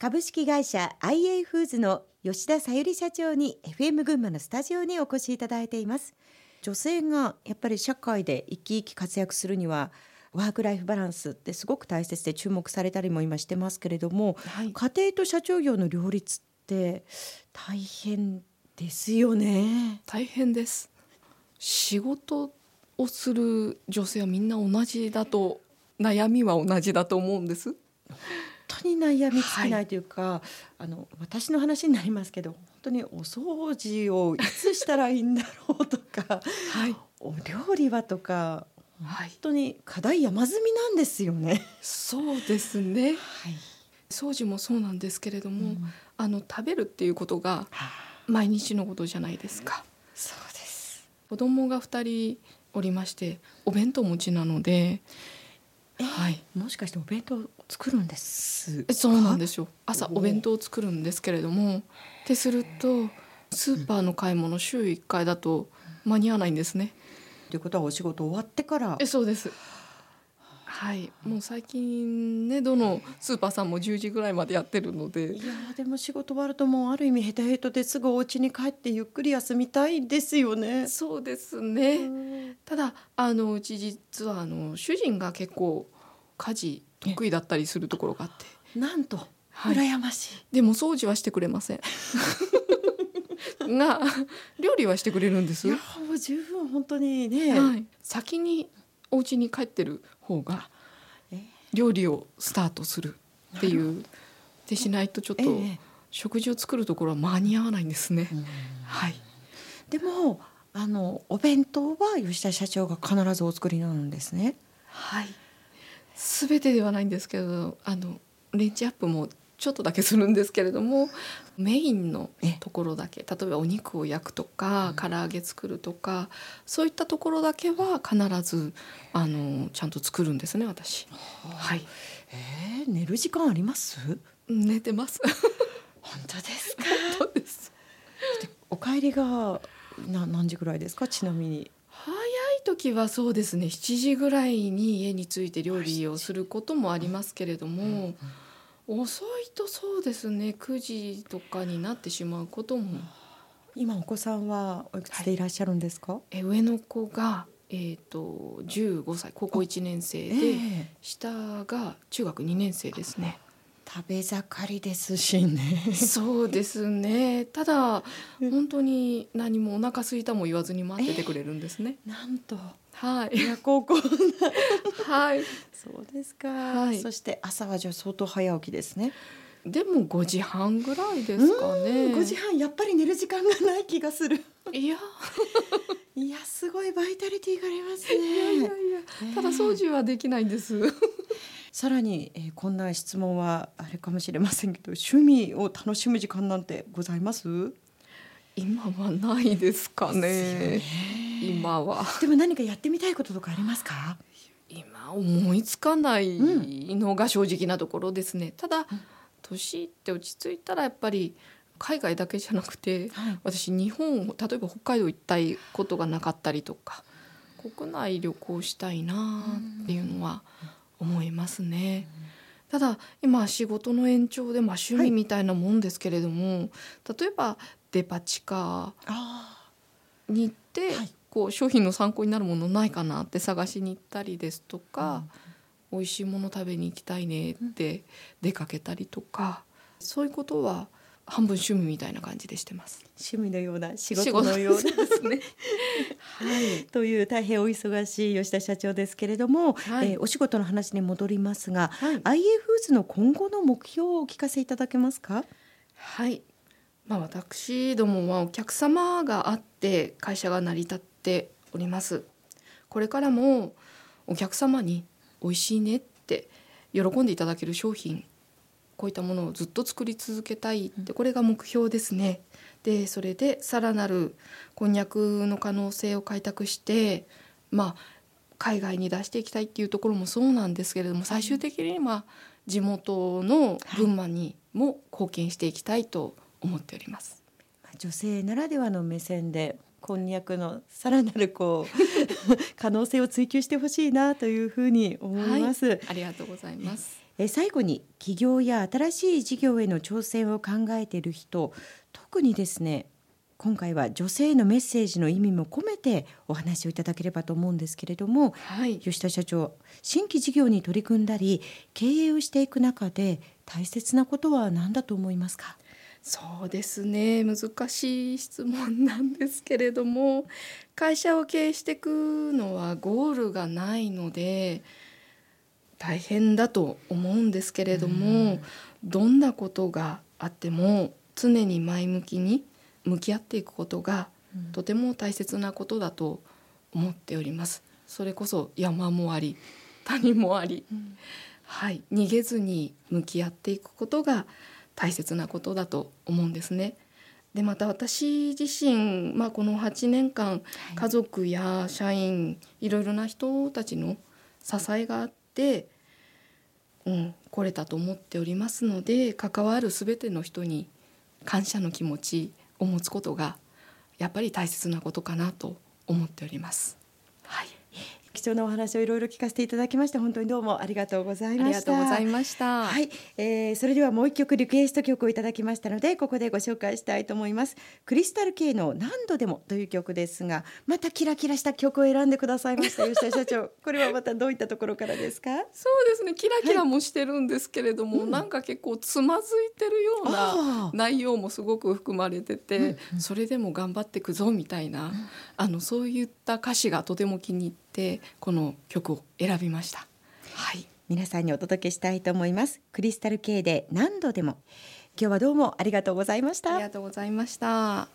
株式会社 IA フーズの吉田さゆり社長に FM 群馬のスタジオにお越しいただいています。女性がやっぱり社会で生き生き活躍するにはワークライフバランスってすごく大切で注目されたりも今してますけれども、はい、家庭と社長業の両立って大変ですよね。大変です。仕事をする女性はみんな同じだと悩みは同じだと思うんです当に悩み尽きないというか、はい、あの私の話になりますけど本当にお掃除をいつしたらいいんだろうとか、はい、お料理はとか本当に課題山積みなんですよね。そうですね、はい、掃除もそうなんですけれども、うん、あの食べるっていうことが毎日のことじゃないですか。そうです。子供が2人おりましてお弁当持ちなのではい、もしかしてお弁当作るんですそうなんですよ。朝お弁当を作るんですけれどもってするとスーパーの買い物週1回だと間に合わないんですね。ということはお仕事終わってから？えそうですはい。もう最近ねどのスーパーさんも10時ぐらいまでやってるので。いやでも仕事終わるともうある意味ヘタヘタですぐお家に帰ってゆっくり休みたいですよね。そうですね。ただあのうち実はあの主人が結構家事得意だったりするところがあって。なんと、はい、羨ましい。でも掃除はしてくれません。が料理はしてくれるんです。いやもう十分本当にね、はい、先にお家に帰ってる方が料理をスタートするっていうでしないとちょっと食事を作るところは間に合わないんですね。はい、でもあのお弁当は吉田社長が必ずお作りなんですね。はい。すべてではないんですけど、あのレンジアップもちょっとだけするんですけれどもメインのところだけ例えばお肉を焼くとか、唐揚げ作るとかそういったところだけは必ずあのちゃんと作るんですね私。はい。えー、寝る時間あります？寝てます。本当ですか？本当です。お帰りがな何時ぐらいですか？ちなみに。早い時はそうですね7時ぐらいに家に着いて料理をすることもありますけれども。うんうん遅いとそうですね9時とかになってしまうことも今お子さんはおいくつでいらっしゃるんですか、はい、え上の子がえーと、15歳高校1年生で、えー、下が中学2年生ですね。食べ盛りですしね。そうですね。ただ本当に何もお腹空いたも言わずに待っててくれるんですね。えー、なんとはい。親孝行はい。そうですか。はい、そして朝はじゃ相当早起きですね。でも5時半ぐらいですかね。5時半やっぱり寝る時間がない気がする。いや。いやすごいバイタリティがありますね。いやいやいや。ただ掃除はできないんです。さらに、えー、こんな質問はあれかもしれませんけど趣味を楽しむ時間なんてございます？今はないですかね。今は。でも何かやってみたいこととかありますか？今思いつかないのが正直なところですね。ただ、年って落ち着いたらやっぱり海外だけじゃなくて、はい、私日本例えば北海道行きたいことがなかったりとか国内旅行したいなっていうのは思いますね。ただ今仕事の延長で、まあ、趣味みたいなもんですけれども、はい、例えばデパ地下に行って、はい、こう商品の参考になるものないかなって探しに行ったりですとか、うん、美味しいもの食べに行きたいねって出かけたりとか、うん、そういうことは半分趣味みたいな感じでしてます。趣味のような仕事のようですね。はい、という大変お忙しい吉田社長ですけれども、はい、えー、お仕事の話に戻りますが、はい、IA フーズの今後の目標をお聞かせいただけますか？はい、まあ私どもはお客様があって会社が成り立っております。これからもお客様に美味しいねって喜んでいただける商品こういったものをずっと作り続けたいってこれが目標ですね。でそれでさらなるこんにゃくの可能性を開拓してまあ海外に出していきたいっていうところもそうなんですけれども最終的には地元の群馬にも貢献していきたいと思っております。女性ならではの目線でこんにゃくのさらなるこう 可能性を追求してほしいなというふうに思います、はい、ありがとうございます。え最後に起業や新しい事業への挑戦を考えている人特にですね今回は女性へのメッセージの意味も込めてお話をいただければと思うんですけれども、はい、吉田社長新規事業に取り組んだり経営をしていく中で大切なことは何だと思いますか？そうですね。難しい質問なんですけれども会社を経営していくのはゴールがないので大変だと思うんですけれども、どんなことがあっても常に前向きに向き合っていくことがとても大切なことだと思っております。それこそ山もあり谷もあり、うん、はい。逃げずに向き合っていくことが大切なことだと思うんですね。でまた私自身、まあ、この8年間家族や社員いろいろな人たちの支えがあって、うん、来れたと思っておりますので関わる全ての人に感謝の気持ちを持つことがやっぱり大切なことかなと思っております。はい貴重なお話をいろいろ聞かせていただきまして本当にどうもありがとうございました。ありがとうございました。はい、えー、それではもう一曲リクエスト曲をいただきましたのでここでご紹介したいと思います。クリスタル系の何度でもという曲ですがまたキラキラした曲を選んでくださいました吉田社長。これはまたどういったところからですか？そうですねキラキラもしてるんですけれども、はい、なんか結構つまずいてるような内容もすごく含まれてて、うんうん、それでも頑張っていくぞみたいな、うん、あのそういった歌詞がとても気に入ってこの曲を選びました。はい、皆さんにお届けしたいと思います。クリスタル K で何度でも。今日はどうもありがとうございました。ありがとうございました。